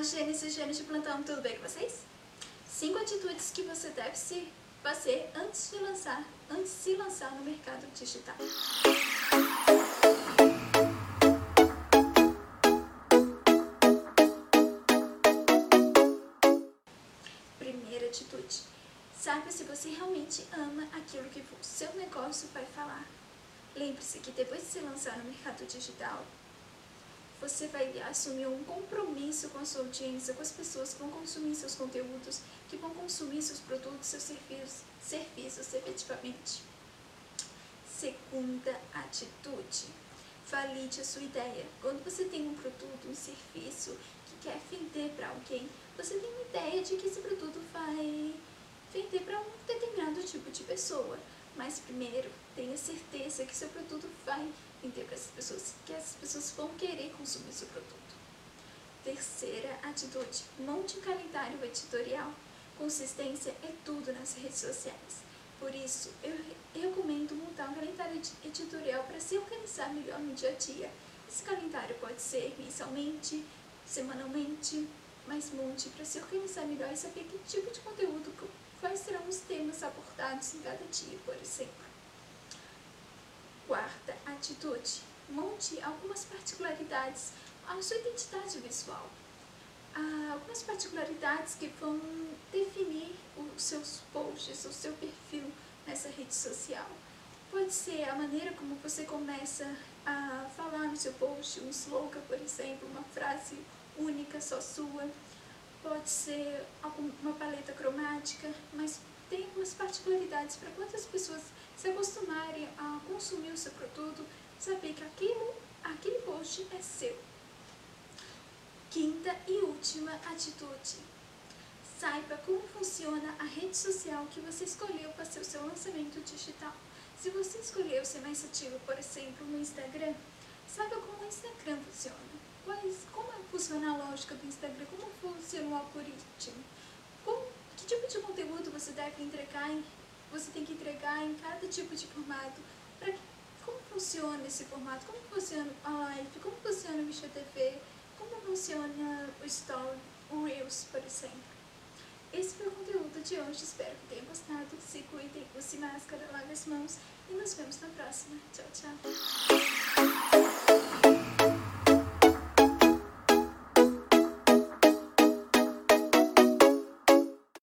Olá, Gênesis, Gênesis de Plantão, tudo bem com vocês? Cinco atitudes que você deve se fazer antes de lançar, antes de se lançar no mercado digital. Primeira atitude. Saiba se você realmente ama aquilo que o seu negócio vai falar. Lembre-se que depois de se lançar no mercado digital, você vai assumir um compromisso com a sua audiência, com as pessoas que vão consumir seus conteúdos, que vão consumir seus produtos, seus serviços, serviços efetivamente. Segunda atitude, valide a sua ideia. Quando você tem um produto, um serviço que quer vender para alguém, você tem uma ideia de que esse produto vai vender para um determinado tipo de pessoa. Mas primeiro, tenha certeza que seu produto vai vender para essas pessoas, que essas pessoas vão querer consumir seu produto. Terceira atitude, monte um calendário editorial. Consistência é tudo nas redes sociais. Por isso, eu recomendo montar um calendário editorial para se organizar melhor no dia a dia. Esse calendário pode ser mensalmente, semanalmente, mas monte para se organizar melhor e saber que tipo de conteúdo abordados em cada dia, por exemplo. Quarta atitude: monte algumas particularidades à sua identidade visual. Há algumas particularidades que vão definir os seus posts, o seu perfil nessa rede social. Pode ser a maneira como você começa a falar no seu post, um slogan, por exemplo, uma frase única, só sua pode ser uma paleta cromática, mas tem algumas particularidades para quantas pessoas se acostumarem a consumir o seu produto, saber que aquilo, aquele post é seu. Quinta e última atitude. Saiba como funciona a rede social que você escolheu para ser o seu lançamento digital. Se você escolheu ser mais ativo, por exemplo, no Instagram, saiba como o Instagram funciona. Quais, como funciona a lógica do Instagram, como funciona o algoritmo, como, que tipo de conteúdo você deve entregar, em, você tem que entregar em cada tipo de formato, pra, como funciona esse formato, como funciona a live, como funciona o IGTV, como funciona o Story, o Reels, por exemplo. Esse foi o conteúdo de hoje, espero que tenham gostado. Se cuidem, use máscara, lave as mãos e nos vemos na próxima. Tchau, tchau.